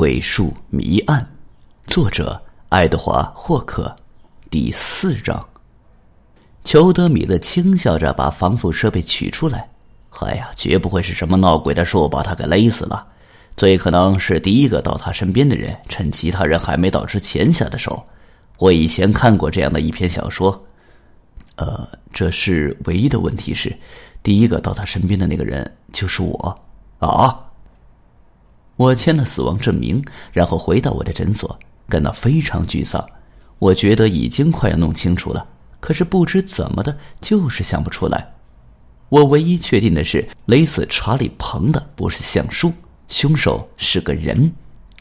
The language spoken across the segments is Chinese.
鬼术谜案，作者爱德华·霍克，第四章。裘德米勒轻笑着把防腐设备取出来。哎呀，绝不会是什么闹鬼的树把他给勒死了，最可能是第一个到他身边的人趁其他人还没到之前下的手。我以前看过这样的一篇小说。呃，这是唯一的问题是，第一个到他身边的那个人就是我。啊！我签了死亡证明，然后回到我的诊所，感到非常沮丧。我觉得已经快要弄清楚了，可是不知怎么的，就是想不出来。我唯一确定的是，勒死查理·彭的不是橡树，凶手是个人，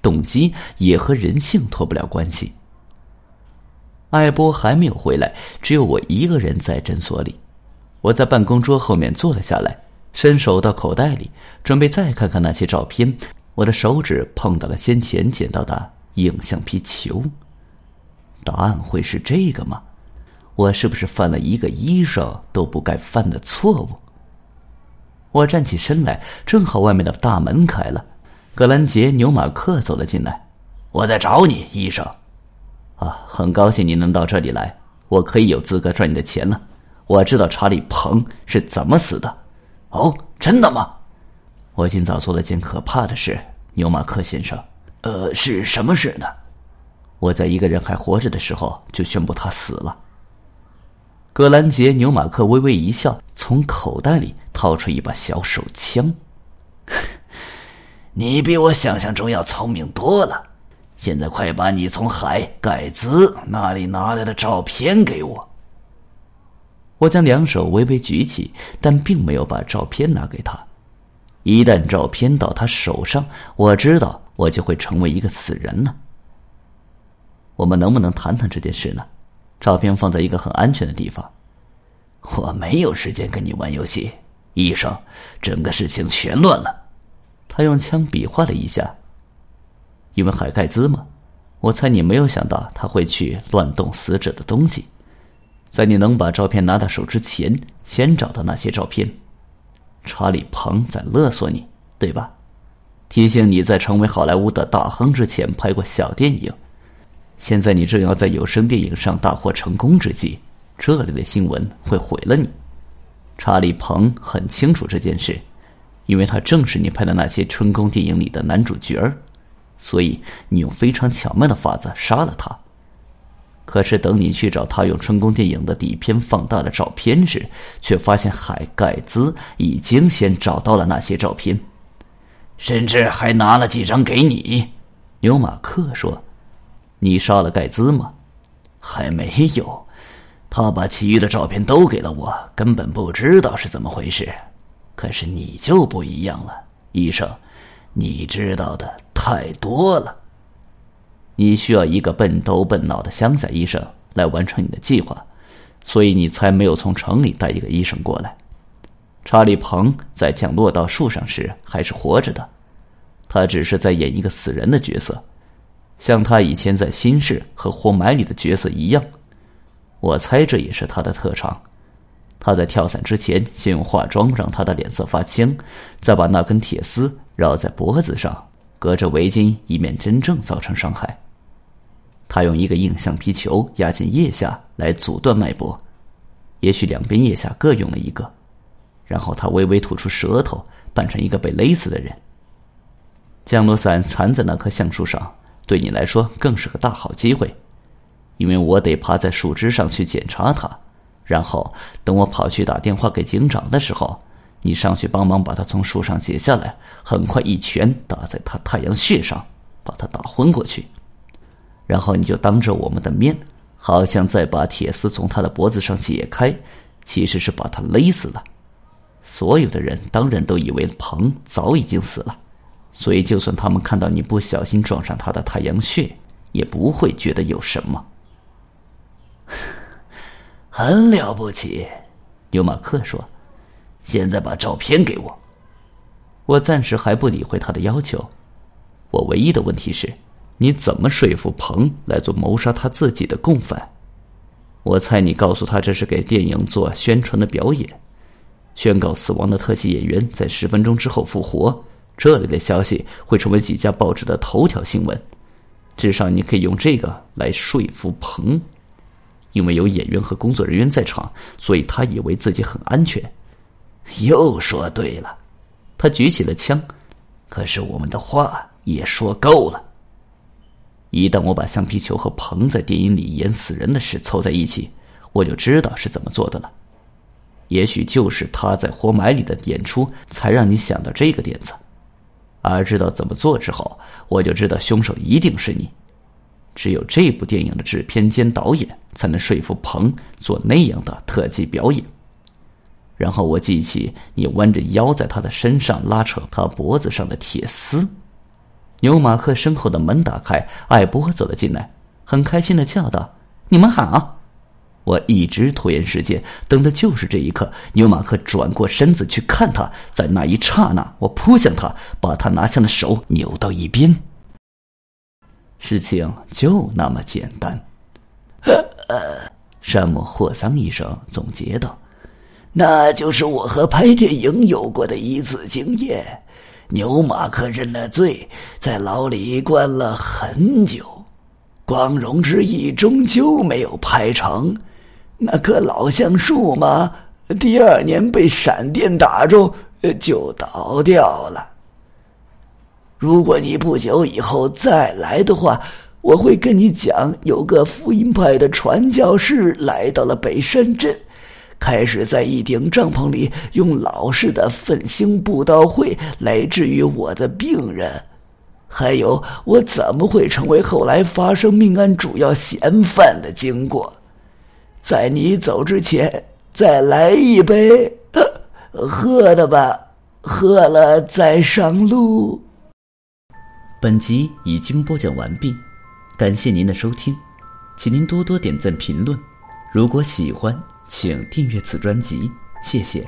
动机也和人性脱不了关系。艾波还没有回来，只有我一个人在诊所里。我在办公桌后面坐了下来，伸手到口袋里，准备再看看那些照片。我的手指碰到了先前捡到的硬橡皮球，答案会是这个吗？我是不是犯了一个医生都不该犯的错误？我站起身来，正好外面的大门开了，格兰杰·纽马克走了进来。我在找你，医生。啊，很高兴你能到这里来，我可以有资格赚你的钱了。我知道查理·彭是怎么死的。哦，真的吗？我今早做了件可怕的事，牛马克先生。呃，是什么事呢？我在一个人还活着的时候就宣布他死了。格兰杰·牛马克微微一笑，从口袋里掏出一把小手枪。你比我想象中要聪明多了。现在快把你从海盖兹那里拿来的照片给我。我将两手微微举起，但并没有把照片拿给他。一旦照片到他手上，我知道我就会成为一个死人了。我们能不能谈谈这件事呢？照片放在一个很安全的地方。我没有时间跟你玩游戏，医生。整个事情全乱了。他用枪比划了一下。因为海盖兹嘛，我猜你没有想到他会去乱动死者的东西。在你能把照片拿到手之前，先找到那些照片。查理·彭在勒索你，对吧？提醒你在成为好莱坞的大亨之前拍过小电影。现在你正要在有声电影上大获成功之际，这里的新闻会毁了你。查理·彭很清楚这件事，因为他正是你拍的那些春宫电影里的男主角儿，所以你用非常巧妙的法子杀了他。可是，等你去找他用春宫电影的底片放大的照片时，却发现海盖兹已经先找到了那些照片，甚至还拿了几张给你。牛马克说：“你杀了盖兹吗？”还没有，他把其余的照片都给了我，根本不知道是怎么回事。可是你就不一样了，医生，你知道的太多了。你需要一个笨头笨脑的乡下医生来完成你的计划，所以你才没有从城里带一个医生过来。查理·彭在降落到树上时还是活着的，他只是在演一个死人的角色，像他以前在《新事》和《活埋》里的角色一样。我猜这也是他的特长。他在跳伞之前，先用化妆让他的脸色发青，再把那根铁丝绕在脖子上，隔着围巾，以免真正造成伤害。他用一个硬橡皮球压进腋下来阻断脉搏，也许两边腋下各用了一个，然后他微微吐出舌头，扮成一个被勒死的人。降落伞缠在那棵橡树上，对你来说更是个大好机会，因为我得爬在树枝上去检查它，然后等我跑去打电话给警长的时候，你上去帮忙把他从树上解下来，很快一拳打在他太阳穴上，把他打昏过去。然后你就当着我们的面，好像在把铁丝从他的脖子上解开，其实是把他勒死了。所有的人当然都以为彭早已经死了，所以就算他们看到你不小心撞上他的太阳穴，也不会觉得有什么。很了不起，纽马克说：“现在把照片给我。”我暂时还不理会他的要求，我唯一的问题是。你怎么说服彭来做谋杀他自己的共犯？我猜你告诉他这是给电影做宣传的表演，宣告死亡的特技演员在十分钟之后复活，这类的消息会成为几家报纸的头条新闻。至少你可以用这个来说服彭，因为有演员和工作人员在场，所以他以为自己很安全。又说对了，他举起了枪。可是我们的话也说够了。一旦我把橡皮球和彭在电影里演死人的事凑在一起，我就知道是怎么做的了。也许就是他在活埋里的演出，才让你想到这个点子。而知道怎么做之后，我就知道凶手一定是你。只有这部电影的制片兼导演才能说服彭做那样的特技表演。然后我记起你弯着腰在他的身上拉扯他脖子上的铁丝。牛马克身后的门打开，艾波走了进来，很开心的叫道：“你们好！”我一直拖延时间，等的就是这一刻。牛马克转过身子去看他，在那一刹那，我扑向他，把他拿下的手扭到一边。事情就那么简单。山姆霍桑医生总结道。那就是我和拍电影有过的一次经验。牛马克认了罪，在牢里关了很久，光荣之役终究没有拍成。那棵老橡树嘛，第二年被闪电打中，就倒掉了。如果你不久以后再来的话，我会跟你讲，有个福音派的传教士来到了北山镇。开始在一顶帐篷里用老式的粪星布道会来治愈我的病人，还有我怎么会成为后来发生命案主要嫌犯的经过。在你走之前，再来一杯，喝的吧，喝了再上路。本集已经播讲完毕，感谢您的收听，请您多多点赞评论，如果喜欢。请订阅此专辑，谢谢。